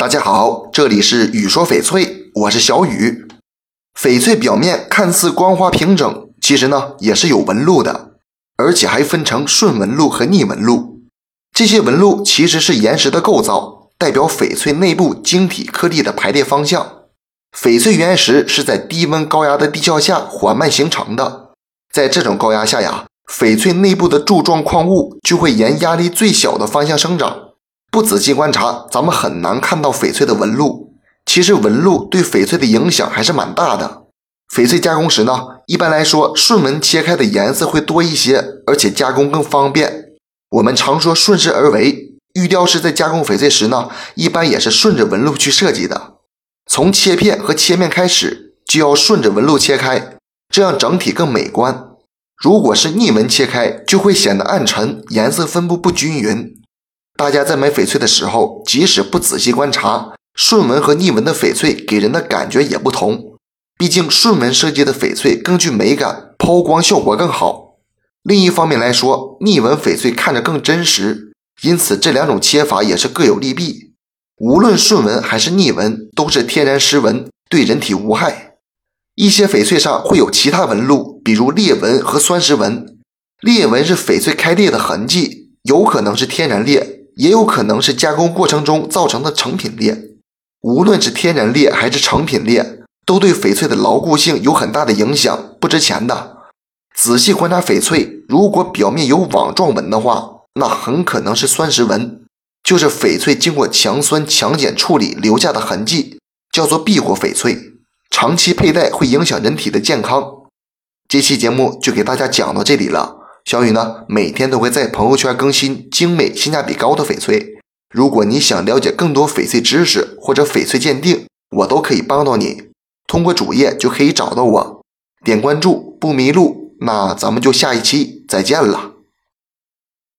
大家好，这里是雨说翡翠，我是小雨。翡翠表面看似光滑平整，其实呢也是有纹路的，而且还分成顺纹路和逆纹路。这些纹路其实是岩石的构造，代表翡翠内部晶体颗粒的排列方向。翡翠原石是在低温高压的地壳下缓慢形成的，在这种高压下呀，翡翠内部的柱状矿物就会沿压力最小的方向生长。不仔细观察，咱们很难看到翡翠的纹路。其实纹路对翡翠的影响还是蛮大的。翡翠加工时呢，一般来说顺纹切开的颜色会多一些，而且加工更方便。我们常说顺势而为，玉雕师在加工翡翠时呢，一般也是顺着纹路去设计的。从切片和切面开始，就要顺着纹路切开，这样整体更美观。如果是逆纹切开，就会显得暗沉，颜色分布不均匀。大家在买翡翠的时候，即使不仔细观察，顺纹和逆纹的翡翠给人的感觉也不同。毕竟顺纹设计的翡翠更具美感，抛光效果更好。另一方面来说，逆纹翡翠看着更真实，因此这两种切法也是各有利弊。无论顺纹还是逆纹，都是天然石纹，对人体无害。一些翡翠上会有其他纹路，比如裂纹和酸蚀纹。裂纹是翡翠开裂的痕迹，有可能是天然裂。也有可能是加工过程中造成的成品裂，无论是天然裂还是成品裂，都对翡翠的牢固性有很大的影响，不值钱的。仔细观察翡翠，如果表面有网状纹的话，那很可能是酸蚀纹，就是翡翠经过强酸强碱处理留下的痕迹，叫做避火翡翠。长期佩戴会影响人体的健康。这期节目就给大家讲到这里了。小雨呢，每天都会在朋友圈更新精美、性价比高的翡翠。如果你想了解更多翡翠知识或者翡翠鉴定，我都可以帮到你。通过主页就可以找到我，点关注不迷路。那咱们就下一期再见了。